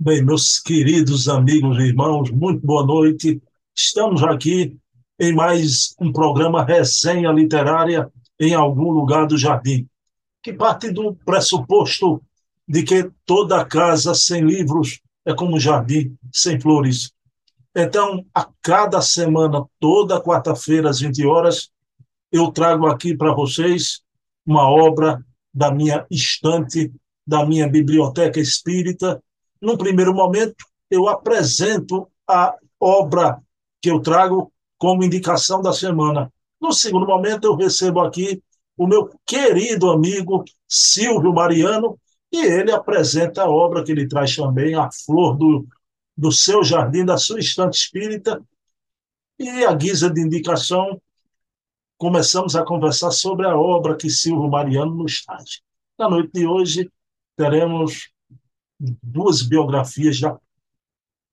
Bem, meus queridos amigos e irmãos, muito boa noite. Estamos aqui em mais um programa Resenha Literária em algum lugar do jardim, que parte do pressuposto de que toda casa sem livros é como um jardim sem flores. Então, a cada semana, toda quarta-feira às 20 horas, eu trago aqui para vocês uma obra da minha estante, da minha biblioteca espírita. Num primeiro momento, eu apresento a obra que eu trago como indicação da semana. No segundo momento, eu recebo aqui o meu querido amigo Silvio Mariano, e ele apresenta a obra que ele traz também, A Flor do, do Seu Jardim, da sua estante espírita. E a guisa de indicação, começamos a conversar sobre a obra que Silvio Mariano nos traz. Na noite de hoje, teremos duas biografias da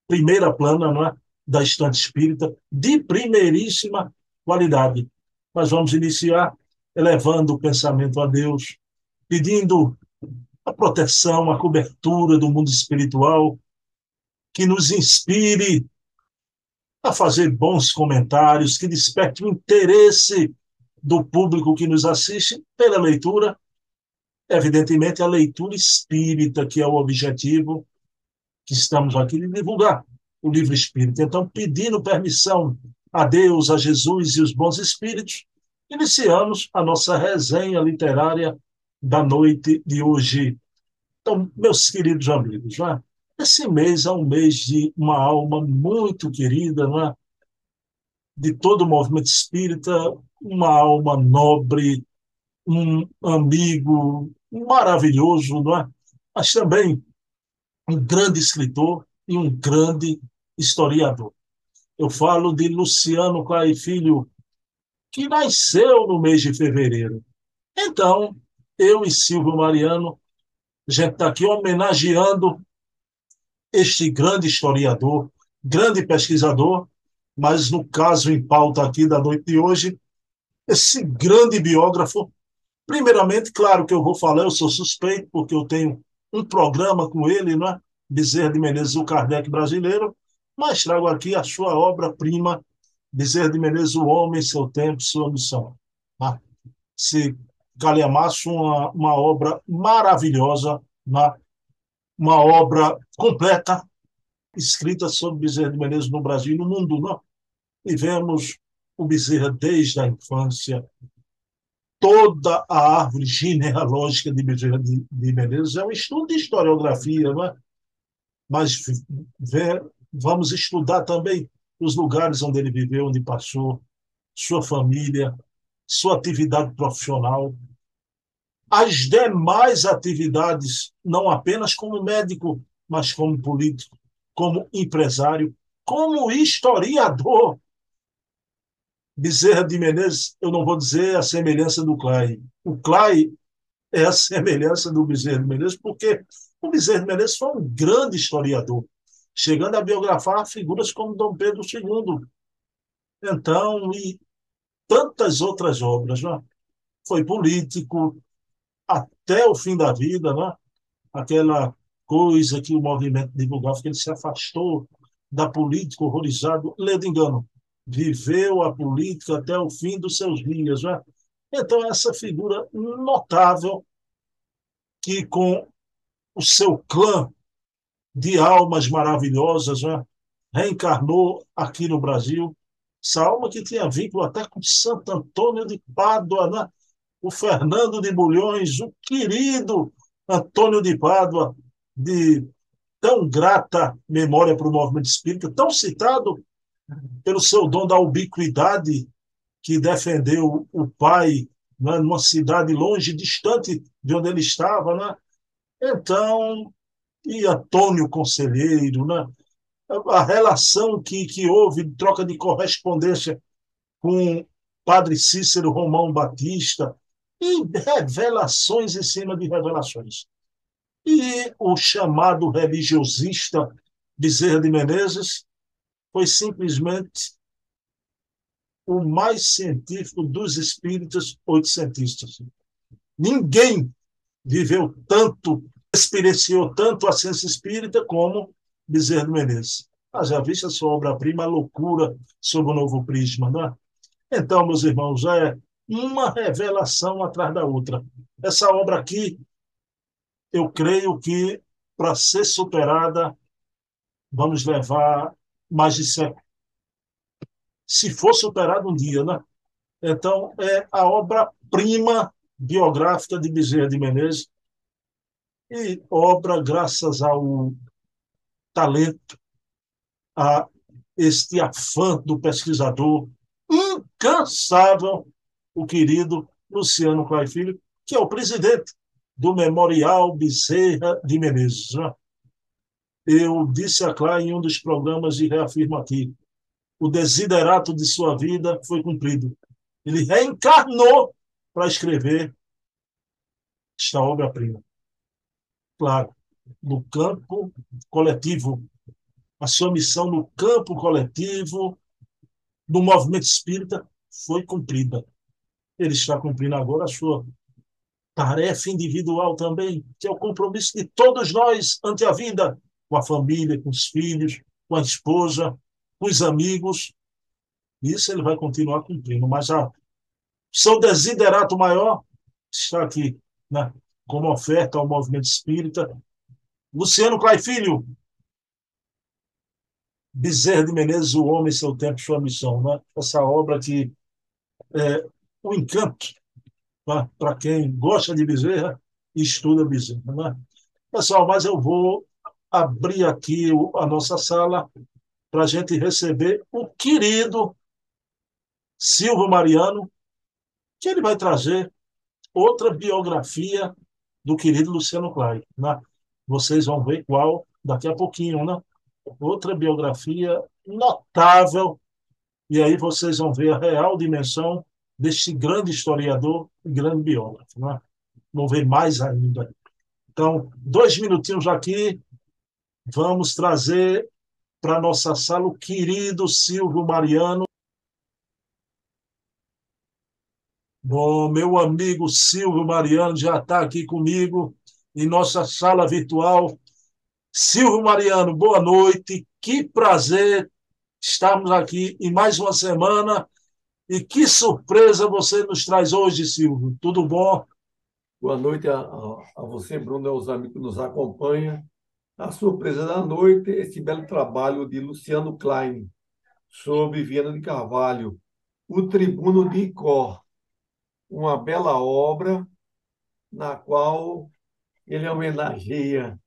primeira plana, não é? da estante espírita, de primeiríssima qualidade. Nós vamos iniciar elevando o pensamento a Deus, pedindo a proteção, a cobertura do mundo espiritual, que nos inspire a fazer bons comentários, que desperte o interesse do público que nos assiste pela leitura, evidentemente a leitura espírita, que é o objetivo que estamos aqui de divulgar, o livro espírita. Então, pedindo permissão a Deus, a Jesus e os bons espíritos, iniciamos a nossa resenha literária da noite de hoje. Então, meus queridos amigos, né? esse mês é um mês de uma alma muito querida, né? de todo o movimento espírita, uma alma nobre, um amigo maravilhoso, não é? mas também um grande escritor e um grande historiador. Eu falo de Luciano Clay Filho, que nasceu no mês de fevereiro. Então, eu e Silvio Mariano, a gente está aqui homenageando este grande historiador, grande pesquisador, mas no caso em pauta aqui da noite de hoje, esse grande biógrafo. Primeiramente, claro que eu vou falar, eu sou suspeito, porque eu tenho um programa com ele, não é? Bezerra de Menezes, o Kardec brasileiro, mas trago aqui a sua obra-prima, Bezerra de Menezes, O Homem, Seu Tempo, Sua Missão. Tá? Se Calhamaço, uma, uma obra maravilhosa, né? uma obra completa, escrita sobre Bezerra de Menezes no Brasil e no mundo. Não? E vemos o Bezerra desde a infância, toda a árvore genealógica de Menezes é um estudo de historiografia, não é? mas vê, vamos estudar também os lugares onde ele viveu, onde passou, sua família, sua atividade profissional, as demais atividades, não apenas como médico, mas como político, como empresário, como historiador. Bezerra de Menezes, eu não vou dizer a semelhança do Clay. O Clay é a semelhança do Bezerra de Menezes, porque o Bezerra de Menezes foi um grande historiador chegando a biografar figuras como Dom Pedro II. Então, e tantas outras obras. Né? Foi político até o fim da vida, né? aquela coisa que o movimento divulgava, que ele se afastou da política horrorizado, lendo engano, viveu a política até o fim dos seus dias. Né? Então, essa figura notável que com o seu clã de almas maravilhosas, né? reencarnou aqui no Brasil. Essa alma que tinha vínculo até com Santo Antônio de Pádua, né? o Fernando de Bulhões, o querido Antônio de Pádua, de tão grata memória para o movimento espírita, tão citado pelo seu dom da ubiquidade, que defendeu o pai né, numa cidade longe, distante de onde ele estava. Né? Então, e Antônio Conselheiro, né? a relação que, que houve, troca de correspondência com Padre Cícero Romão Batista, e revelações em cima de revelações. E o chamado religiosista Bezerra de Menezes foi simplesmente o mais científico dos espíritos oitocentistas. Ninguém viveu tanto experienciou tanto a ciência espírita como Bezerra Menezes. Ah, já viste a sua obra-prima, loucura sob o novo prisma, não é? Então, meus irmãos, é uma revelação atrás da outra. Essa obra aqui, eu creio que para ser superada, vamos levar mais de século. Se for superado um dia, né? Então, é a obra-prima biográfica de Bezerra de Menezes e obra graças ao talento, a este afã do pesquisador incansável, o querido Luciano Clay Filho, que é o presidente do Memorial Bezerra de Menezes. Né? Eu disse a Clay em um dos programas e reafirmo aqui, o desiderato de sua vida foi cumprido. Ele reencarnou para escrever esta obra-prima. Claro, no campo coletivo. A sua missão no campo coletivo, no movimento espírita, foi cumprida. Ele está cumprindo agora a sua tarefa individual também, que é o compromisso de todos nós ante a vida, com a família, com os filhos, com a esposa, com os amigos. Isso ele vai continuar cumprindo, mas a seu desiderato maior está aqui, né? como oferta ao movimento espírita. Luciano Clay Filho, Bezerra de Menezes, O Homem, Seu Tempo, Sua Missão. Né? Essa obra que é um encanto né? para quem gosta de Bezerra e estuda Bezerra. Né? Pessoal, mas eu vou abrir aqui a nossa sala para a gente receber o querido Silvio Mariano, que ele vai trazer outra biografia do querido Luciano Clay. Né? Vocês vão ver qual daqui a pouquinho, né? Outra biografia notável, e aí vocês vão ver a real dimensão deste grande historiador e grande biógrafo. Né? Vão ver mais ainda. Então, dois minutinhos aqui, vamos trazer para nossa sala o querido Silvio Mariano, Bom, meu amigo Silvio Mariano já está aqui comigo em nossa sala virtual. Silvio Mariano, boa noite. Que prazer estarmos aqui em mais uma semana. E que surpresa você nos traz hoje, Silvio. Tudo bom? Boa noite a, a você, Bruno, e aos amigos que nos acompanham. A surpresa da noite esse belo trabalho de Luciano Klein sobre Viana de Carvalho, o Tribuno de Icó uma bela obra na qual ele homenageia,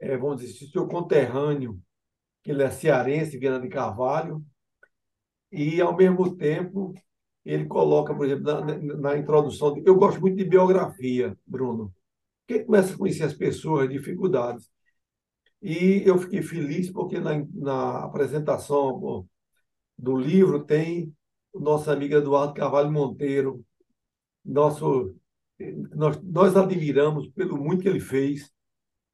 é, vamos dizer, seu conterrâneo, que ele é cearense, Viana de Carvalho, e, ao mesmo tempo, ele coloca, por exemplo, na, na introdução. De, eu gosto muito de biografia, Bruno. Quem começa a conhecer as pessoas, dificuldades. E eu fiquei feliz porque na, na apresentação do livro tem o nosso amigo Eduardo Carvalho Monteiro, nosso, nós, nós admiramos pelo muito que ele fez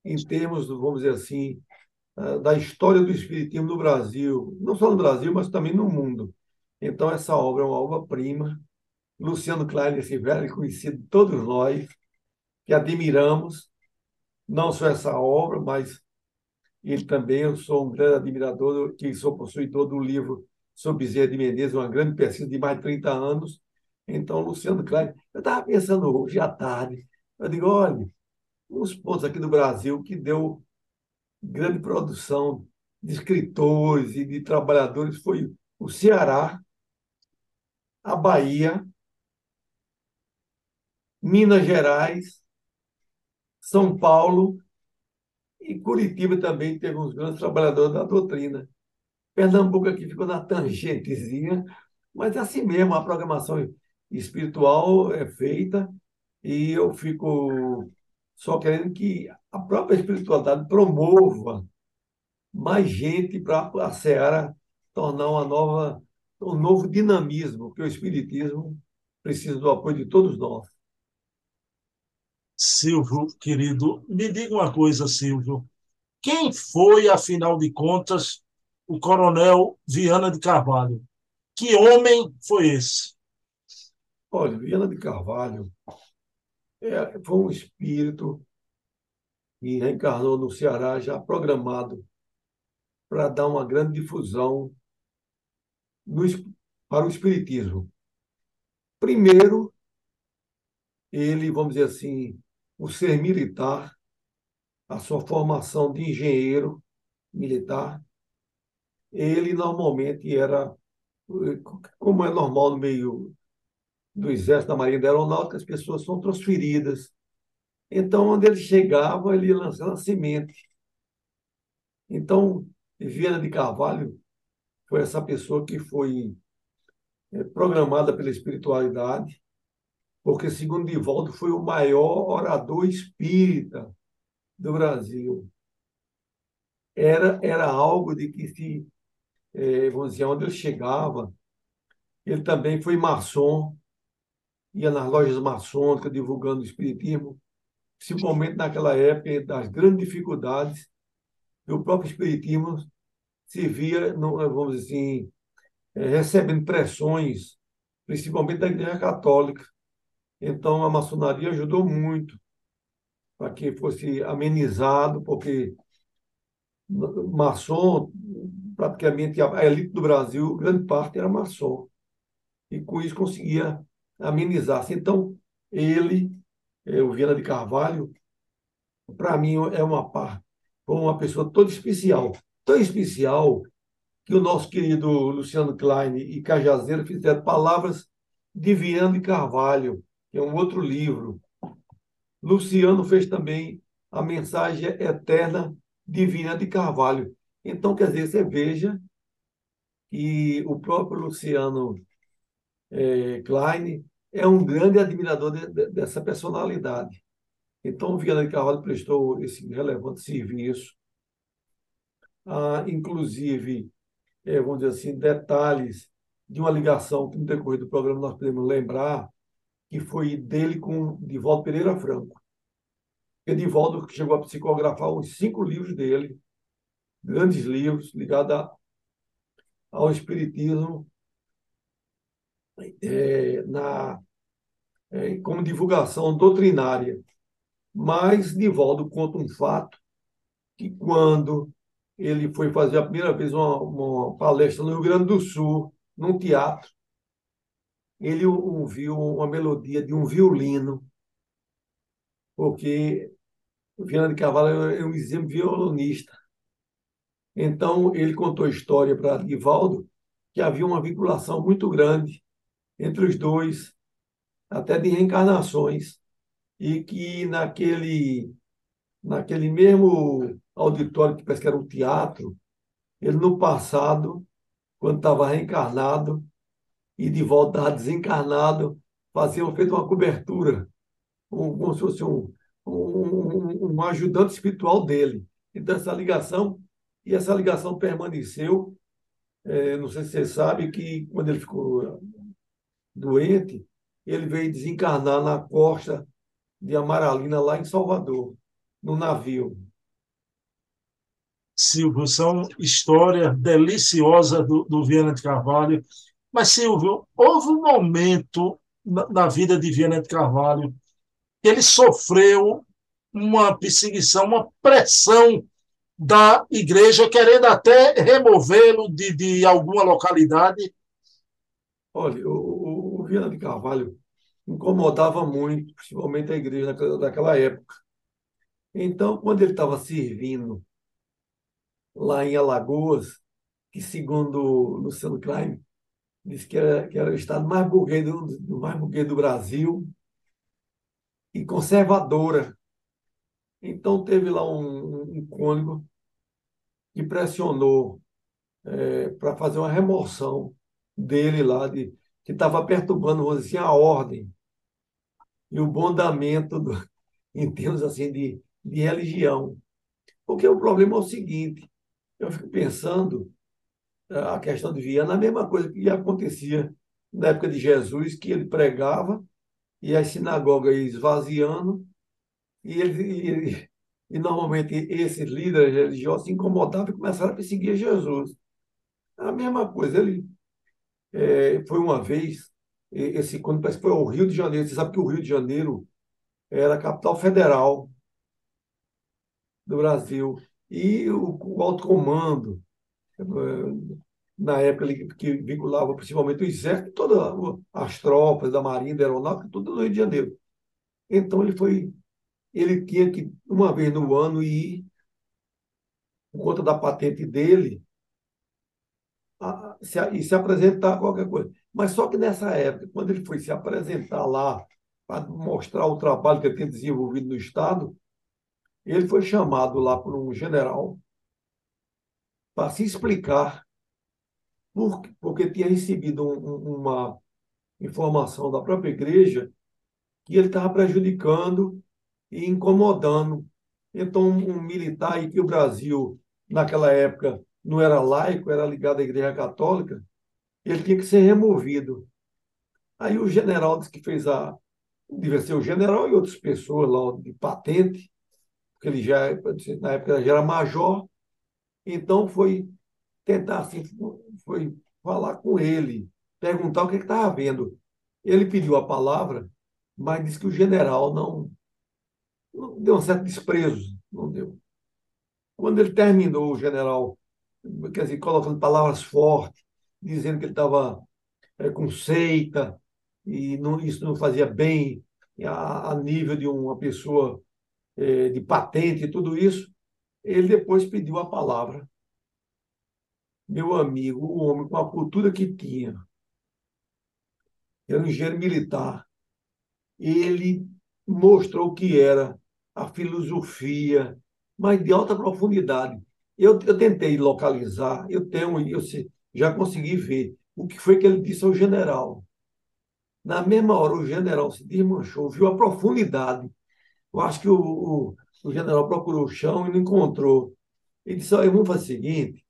em termos, vamos dizer assim, ah, da história do Espiritismo no Brasil, não só no Brasil, mas também no mundo. Então, essa obra é uma obra-prima. Luciano Klein, esse velho conhecido de todos nós, que admiramos, não só essa obra, mas ele também, eu sou um grande admirador, que sou possuidor do livro sobre Bezerra de Menezes, uma grande pesquisa de mais de 30 anos, então, Luciano Klein, eu estava pensando hoje à tarde, eu digo, olha, uns pontos aqui do Brasil que deu grande produção de escritores e de trabalhadores foi o Ceará, a Bahia, Minas Gerais, São Paulo e Curitiba também teve uns grandes trabalhadores da doutrina. Pernambuco aqui ficou na tangentezinha, mas é assim mesmo, a programação espiritual é feita e eu fico só querendo que a própria espiritualidade promova mais gente para a Seara tornar uma nova, um novo dinamismo, porque o Espiritismo precisa do apoio de todos nós. Silvio, querido, me diga uma coisa, Silvio. Quem foi, afinal de contas, o coronel Viana de Carvalho? Que homem foi esse? Olha, Viana de Carvalho é, foi um espírito que reencarnou no Ceará já programado para dar uma grande difusão no, para o Espiritismo. Primeiro, ele, vamos dizer assim, o ser militar, a sua formação de engenheiro militar, ele normalmente era, como é normal no meio do Exército, da Marinha da Aeronáutica, as pessoas são transferidas. Então, onde ele chegava, ele ia lançando a semente. Então, Viana de Carvalho foi essa pessoa que foi é, programada pela espiritualidade, porque, segundo Divaldo, foi o maior orador espírita do Brasil. Era, era algo de que se, é, vamos dizer, onde ele chegava, ele também foi maçom, ia nas lojas maçônicas divulgando o espiritismo, principalmente naquela época das grandes dificuldades que o próprio espiritismo se via, vamos dizer assim, é, recebendo pressões, principalmente da Igreja Católica. Então, a maçonaria ajudou muito para que fosse amenizado, porque maçom, praticamente a elite do Brasil, grande parte era maçom. E com isso conseguia amenizar-se. Então, ele, é, o Viana de Carvalho, para mim é uma parte, uma pessoa toda especial. Tão especial que o nosso querido Luciano Klein e Cajazeiro fizeram Palavras de Viana de Carvalho, que é um outro livro. Luciano fez também a mensagem eterna divina de Carvalho. Então, quer dizer, você veja que o próprio Luciano é, Klein é um grande admirador de, de, dessa personalidade. Então, Viana de Carvalho prestou esse relevante serviço. Ah, inclusive, é, vamos dizer assim, detalhes de uma ligação que no decorrer do programa nós podemos lembrar, que foi dele com Divaldo Pereira Franco. Edivaldo chegou a psicografar uns cinco livros dele, grandes livros ligados ao espiritismo é, na, é, como divulgação doutrinária. Mas Divaldo conta um fato que quando ele foi fazer a primeira vez uma, uma palestra no Rio Grande do Sul, num teatro, ele ouviu uma melodia de um violino, porque Viana de Carvalho é um exemplo violonista. Então, ele contou a história para Divaldo que havia uma vinculação muito grande entre os dois, até de reencarnações, e que naquele, naquele mesmo auditório, que parece que era um teatro, ele no passado, quando estava reencarnado e de volta desencarnado, faziam feito uma cobertura, como se fosse um, um, um ajudante espiritual dele. Então, essa ligação, e essa ligação permaneceu. É, não sei se você sabe que quando ele ficou doente, ele veio desencarnar na costa de Amaralina, lá em Salvador, no navio. Silvio, são história deliciosa do, do Viana de Carvalho. Mas, Silvio, houve um momento na, na vida de Viana de Carvalho que ele sofreu uma perseguição, uma pressão da igreja, querendo até removê-lo de, de alguma localidade. Olha, o, o Viana de Carvalho incomodava muito, principalmente a igreja daquela época. Então, quando ele estava servindo lá em Alagoas, que segundo Luciano Klein, disse que era, que era o estado mais burguês do, mais burguês do Brasil e conservadora. Então, teve lá um, um cônigo que pressionou é, para fazer uma remoção dele lá, de, que estava perturbando, vamos dizer assim, a ordem e o bondamento do, em termos assim de, de religião. Porque o problema é o seguinte, eu fico pensando a questão de Viana, a mesma coisa que acontecia na época de Jesus, que ele pregava e as sinagogas esvaziando, e, ele, e, e normalmente esses líderes religiosos se incomodavam e começaram a perseguir Jesus. A mesma coisa, ele é, foi uma vez, esse quando parece que foi ao Rio de Janeiro, você sabe que o Rio de Janeiro era a capital federal do Brasil. E o, o alto comando na época que vinculava principalmente o exército, todas as tropas da Marinha, da Aeronáutica, tudo no Rio de Janeiro. Então ele foi, ele tinha que, uma vez no ano, ir, por conta da patente dele, a, se, e se apresentar qualquer coisa. Mas só que nessa época, quando ele foi se apresentar lá, para mostrar o trabalho que ele tem desenvolvido no Estado, ele foi chamado lá por um general para se explicar por, porque tinha recebido um, uma informação da própria igreja que ele estava prejudicando e incomodando. Então, um militar e que o Brasil, naquela época, não era laico, era ligado à Igreja Católica, ele tinha que ser removido. Aí o general disse que fez a. Devia ser o general e outras pessoas lá de patente, porque ele já, na época, já era major, então foi tentar assim, foi falar com ele, perguntar o que estava vendo. Ele pediu a palavra, mas disse que o general não, não deu um certo desprezo, não deu. Quando ele terminou, o general, quer dizer, colocando palavras fortes, dizendo que ele estava é, com seita e não, isso não fazia bem a, a nível de uma pessoa é, de patente e tudo isso, ele depois pediu a palavra meu amigo, o homem com a cultura que tinha, era um engenheiro militar, ele mostrou que era a filosofia, mas de alta profundidade. Eu, eu tentei localizar, eu tenho, eu já consegui ver o que foi que ele disse ao general. Na mesma hora, o general se desmanchou, viu a profundidade. Eu acho que o, o, o general procurou o chão e não encontrou. Ele disse: Olha, vamos fazer o seguinte: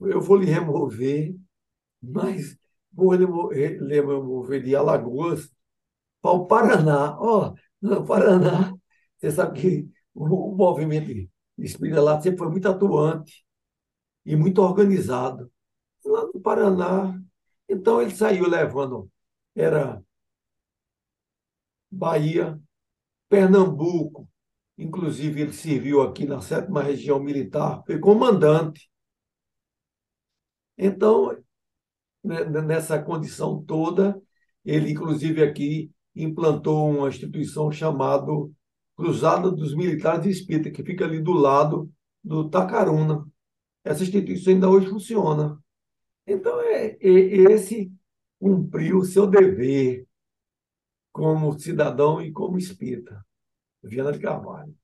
eu vou lhe remover, mas vou lhe remover de Alagoas para o Paraná. Ó, oh, no Paraná, você sabe que o, movimento espírita lá sempre foi muito atuante e muito organizado. Lá no Paraná, então ele saiu levando, era Bahia, Pernambuco, inclusive ele serviu aqui na sétima região militar, foi comandante então, né, nessa condição toda, ele, inclusive, aqui implantou uma instituição chamada Cruzada dos Militares de Espírita, que fica ali do lado do Tacaruna. Essa instituição ainda hoje funciona. Então, é, é esse cumpriu o seu dever como cidadão e como espírita. Viana de Carvalho.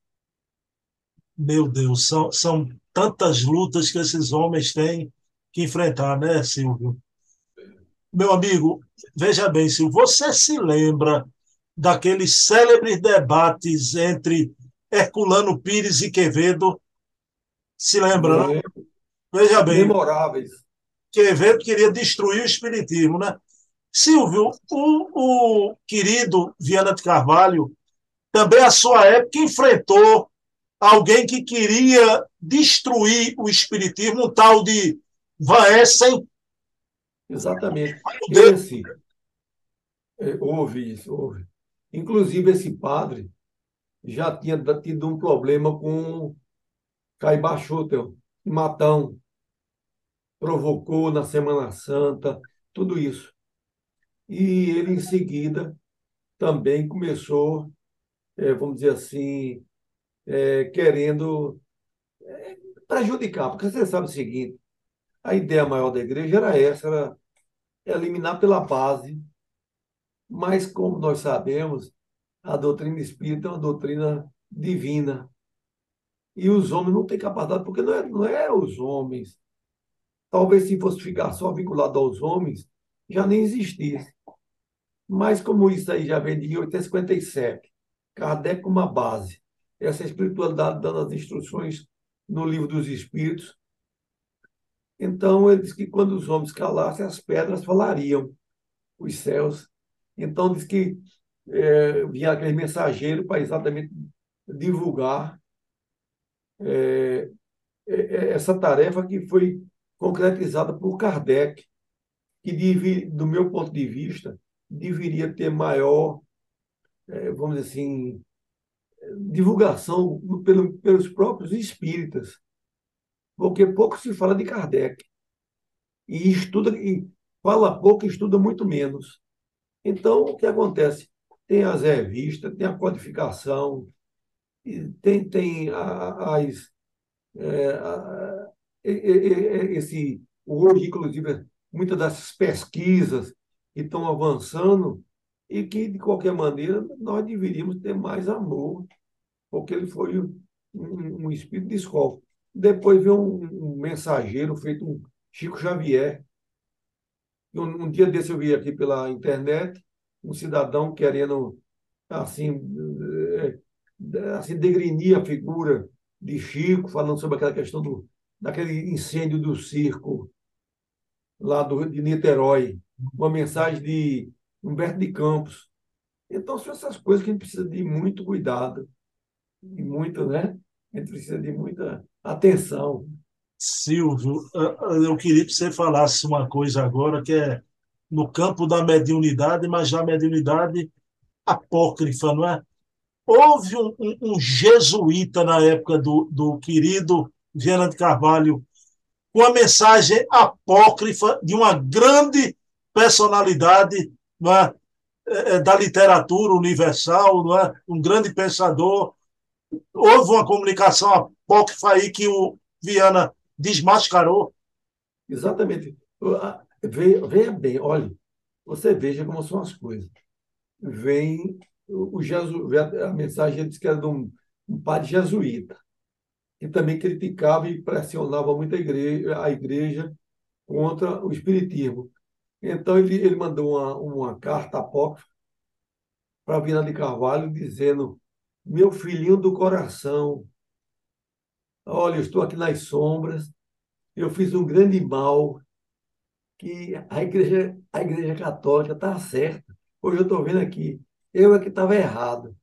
Meu Deus, são, são tantas lutas que esses homens têm que enfrentar, né, Silvio? Meu amigo, veja bem, Silvio, você se lembra daqueles célebres debates entre Herculano Pires e Quevedo? Se lembra, né? Veja bem. Memoráveis. Quevedo queria destruir o espiritismo, né? Silvio, o, o querido Viana de Carvalho, também à sua época enfrentou alguém que queria destruir o espiritismo, um tal de Van Essen. Exatamente. Esse, é, houve isso, houve. Inclusive, esse padre já tinha tido um problema com Caibá Schutel, Matão. Provocou na Semana Santa, tudo isso. E ele, em seguida, também começou, é, vamos dizer assim, é, querendo é, prejudicar, porque você sabe o seguinte: a ideia maior da igreja era essa, era eliminar pela base, mas como nós sabemos, a doutrina espírita é uma doutrina divina. E os homens não têm capacidade, porque não é, não é os homens. Talvez se fosse ficar só vinculado aos homens, já nem existisse. Mas como isso aí já vem de 1857, Kardec com uma base, essa espiritualidade dando as instruções no livro dos Espíritos, então, ele diz que quando os homens calassem, as pedras falariam, os céus. Então, diz que é, vinha aquele mensageiro para exatamente divulgar é, é, é, essa tarefa que foi concretizada por Kardec, que, deve, do meu ponto de vista, deveria ter maior, vamos dizer assim, divulgação pelo, pelos próprios espíritas porque pouco se fala de Kardec. E estuda, e fala pouco estuda muito menos. Então, o que acontece? Tem as revistas, tem a codificação, tem, tem as. É, a, esse, hoje, muitas dessas pesquisas que estão avançando e que, de qualquer maneira, nós deveríamos ter mais amor, porque ele foi um, um espírito de escola. Depois veio um, um, mensageiro feito um Chico Xavier. Um, um, dia desse eu vi aqui pela internet um cidadão querendo assim, é, assim degrinir a figura de Chico, falando sobre aquela questão do, daquele incêndio do circo lá do, de Niterói, uma mensagem de Humberto de Campos. Então, são essas coisas que a gente precisa de muito cuidado, e muito, né? A gente precisa de muita atenção. Silvio, eu queria que você falasse uma coisa agora que é no campo da mediunidade, mas já mediunidade apócrifa, não é? Houve um, um, um jesuíta na época do, do querido Viana de Carvalho, com a mensagem apócrifa de uma grande personalidade não é? é? da literatura universal, não é? um grande pensador. Houve uma comunicação apócrifa aí que o Viana desmascarou. Exatamente. Veja bem, olhe, você veja como são as coisas. Vem o Jesus, a mensagem que era de um, um padre jesuíta que também criticava e pressionava muito a igreja, a igreja contra o espiritismo. Então ele, ele mandou uma, uma carta apócrifa para Vina de Carvalho dizendo: Meu filhinho do coração, olha, eu estou aqui nas sombras, eu fiz um grande mal, que a igreja, a igreja católica está certa. Hoje eu estou vendo aqui, eu é que estava errado.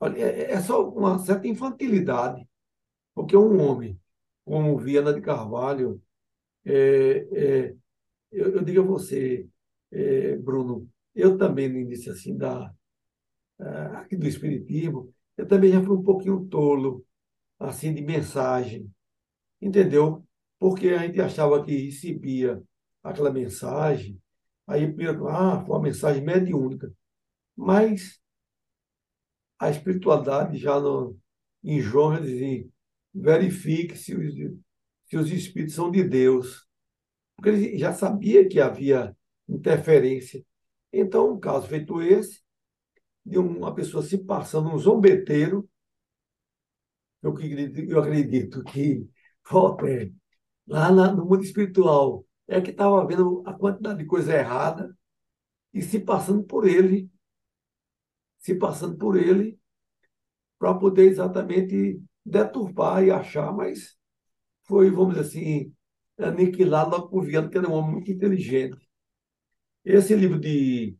Olha, é, é só uma certa infantilidade porque um homem como Viana de Carvalho, é, é, eu, eu, digo a você, é, Bruno, eu também no início assim da é, aqui do espiritismo, eu também já fui um pouquinho tolo assim de mensagem, entendeu? Porque a gente achava que recebia aquela mensagem, aí ah, foi uma mensagem mediúnica, mas a espiritualidade já no, em João já dizia verifique se os, se os espíritos são de Deus. Porque ele já sabia que havia interferência. Então, um caso feito esse, de uma pessoa se passando um zombeteiro, eu acredito, eu acredito que Voltaire, lá na, no mundo espiritual, é que estava vendo a quantidade de coisa errada e se passando por ele, se passando por ele, para poder exatamente deturpar e achar, mas foi, vamos dizer assim, aniquilado logo por Viana, que era um homem muito inteligente. Esse livro de,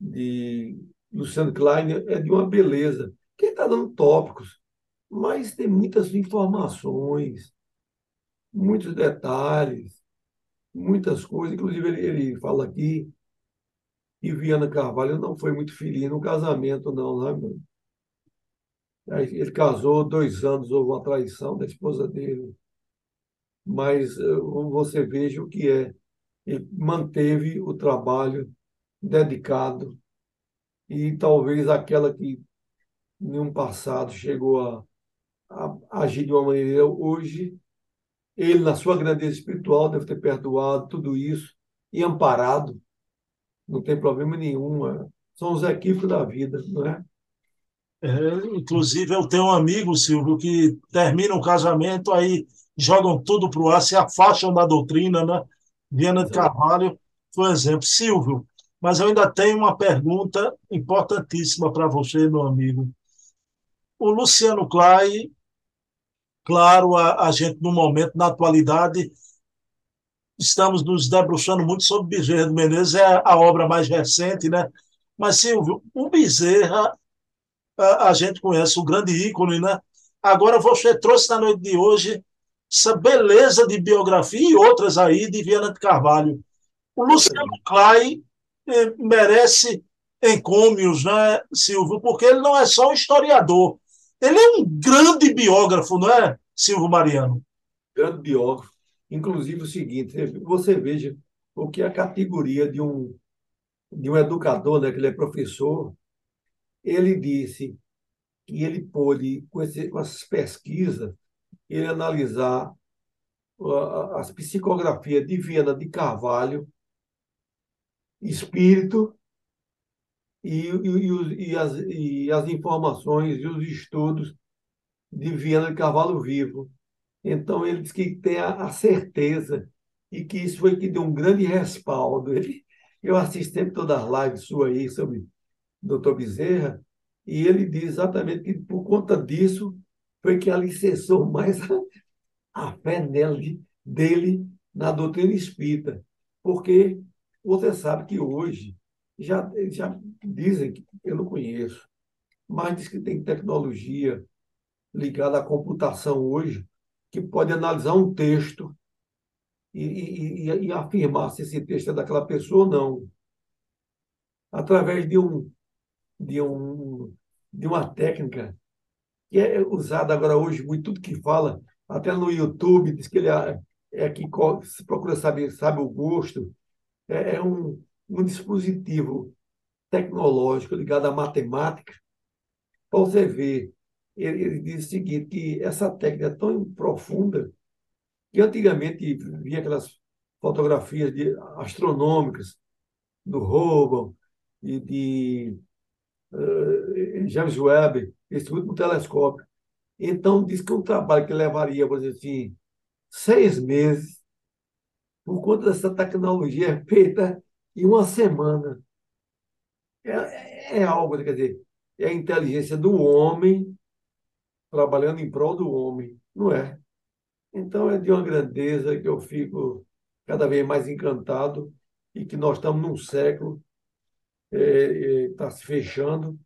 de Luciano Klein é de uma beleza. Quem está dando tópicos, mas tem muitas informações, muitos detalhes, muitas coisas. Inclusive, ele, ele fala aqui que Viana Carvalho não foi muito feliz no casamento, não, né, ele casou dois anos, houve uma traição da esposa dele. Mas eh, você veja o que é. Ele manteve o trabalho dedicado e talvez aquela que em um passado chegou a, a agir de uma maneira hoje, ele, na sua grandeza espiritual, deve ter perdoado tudo isso e amparado. Não tem problema nenhum. É. São os equívocos da vida, não é? É, inclusive, eu tenho um amigo, Silvio, que termina um casamento, aí jogam tudo para o ar, se afastam da doutrina, né? Viana de Carvalho foi um exemplo. Silvio, mas eu ainda tenho uma pergunta importantíssima para você, meu amigo. O Luciano Clay, claro, a, a gente, no momento, na atualidade, estamos nos debruçando muito sobre Bezerra de Menezes, é a obra mais recente, né? Mas, Silvio, o Bezerra a, a gente conhece o grande ícone, né? Agora você trouxe na noite de hoje essa beleza de biografia e outras aí de Viana de Carvalho. O Luciano Clay eh, merece encômios, né, Silvio? Porque ele não é só um historiador, ele é um grande biógrafo, não é, Silvio Mariano? grande biógrafo. Inclusive o seguinte, você veja o que é a categoria de um, de um educador, né, que ele é professor, ele disse que ele pôde, com, esse, com essas pesquisas, ele analisar as psicografias de Viana de Carvalho, espírito e, e, e, as, e as informações e os estudos de Viana de Carvalho vivo. Então, ele diz que tem a, a certeza e que isso foi que deu um grande respaldo. Ele, eu assisto sempre todas as lives suas aí sobre doutor Bezerra, e ele diz exatamente que por conta disso foi que alicerçou mais a, a fé nele, dele na doutrina espírita. Porque você sabe que hoje já, já dizem que eu não conheço, mas diz que tem tecnologia ligada à computação hoje que pode analisar um texto e, e, e, afirmar se esse texto é daquela pessoa ou não. Através de um de um de uma técnica que é usada agora hoje muito tudo que fala até no YouTube diz que ele é, é que se procura saber sabe o gosto. É, é um, um dispositivo tecnológico ligado à matemática. Para você ver ele, ele diz o seguinte que essa técnica é tão profunda que antigamente via aquelas fotografias de, astronômicas do Hubble e de uh, James Webb, esse último telescópio. Então, diz que um trabalho que levaria, por exemplo assim, seis meses, por conta dessa tecnologia é feita em uma semana. É, é algo, quer dizer, é a inteligência do homem trabalhando em prol do homem, não é? Então, é de uma grandeza que eu fico cada vez mais encantado e que nós estamos num século, está é, é, tá se fechando.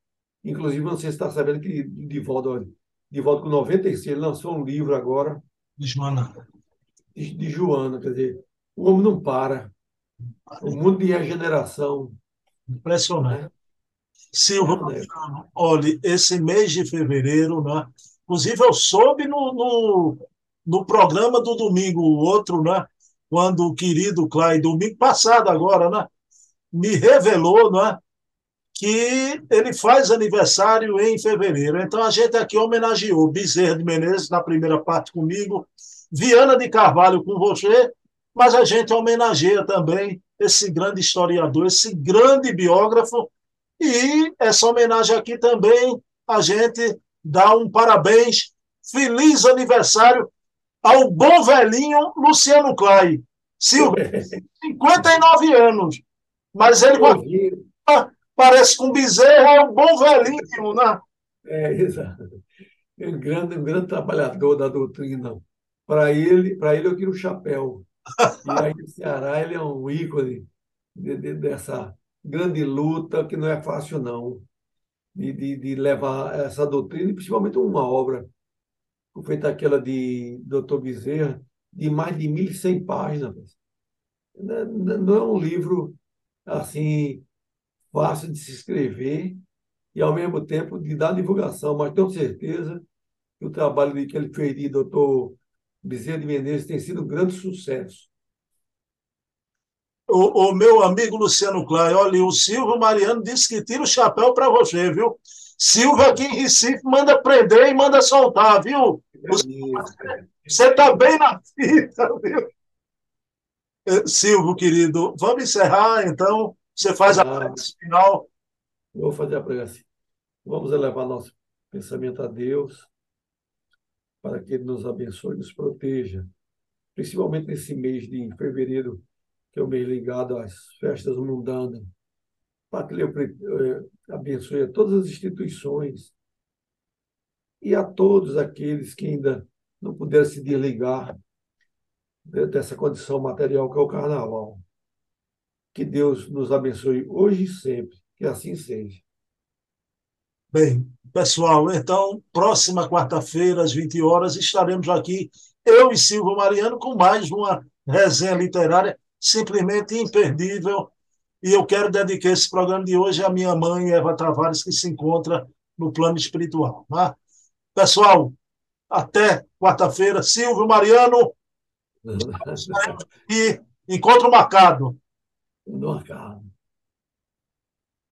Inclusive, não sei se está sabendo que Divaldo, Divaldo com 96, ele lançou um livro agora. De Joana. De, de Joana, quer dizer, o homem não para. O mundo de regeneração. Impressionante. Né? Silva, é, olha, esse mês de fevereiro, né? inclusive eu soube no, no, no programa do domingo, o outro, né? Quando o querido Clay, domingo passado agora, né? Me revelou, né? Que ele faz aniversário em fevereiro. Então a gente aqui homenageou Bezerra de Menezes na primeira parte comigo, Viana de Carvalho com você, mas a gente homenageia também esse grande historiador, esse grande biógrafo, e essa homenagem aqui também a gente dá um parabéns, feliz aniversário ao bom velhinho Luciano Clay. Silva, 59 anos, mas ele parece com Bezerra, é um bom velhinho, né? É, exato. É um grande, um grande trabalhador da doutrina. Para ele, para ele eu tiro o chapéu. E aí no Ceará ele é um ícone de, de, dessa grande luta que não é fácil, não, de, de, de levar essa doutrina, e principalmente uma obra feita aquela de Dr. Bezerra, de mais de 1.100 páginas. Não é um livro assim fácil de se escrever e, ao mesmo tempo, de dar divulgação, mas tenho certeza que o trabalho que ele fez de doutor Bezerra de Menezes tem sido um grande sucesso. O, o, meu amigo Luciano Klein, olha, o Silvio Mariano disse que tira o chapéu para você, viu? Silva aqui em Recife manda prender e manda soltar, viu? Você está bem na fita, viu? Eh, Silvio, querido, vamos encerrar, então. Você faz a prece final. Vou fazer a prece. Vamos elevar nosso pensamento a Deus, para que Ele nos abençoe e nos proteja, principalmente nesse mês de fevereiro, que é o mês ligado às festas mundanas para que Ele abençoe a todas as instituições e a todos aqueles que ainda não puderam se desligar dessa condição material que é o carnaval. Que Deus nos abençoe hoje e sempre, que assim seja. Bem, pessoal, então, próxima quarta-feira, às 20 horas, estaremos aqui, eu e Silvio Mariano, com mais uma resenha literária simplesmente imperdível e eu quero dedicar esse programa de hoje à minha mãe, Eva Tavares, que se encontra no plano espiritual. Tá? Pessoal, até quarta-feira. Silvio Mariano, E encontro marcado. Noah God.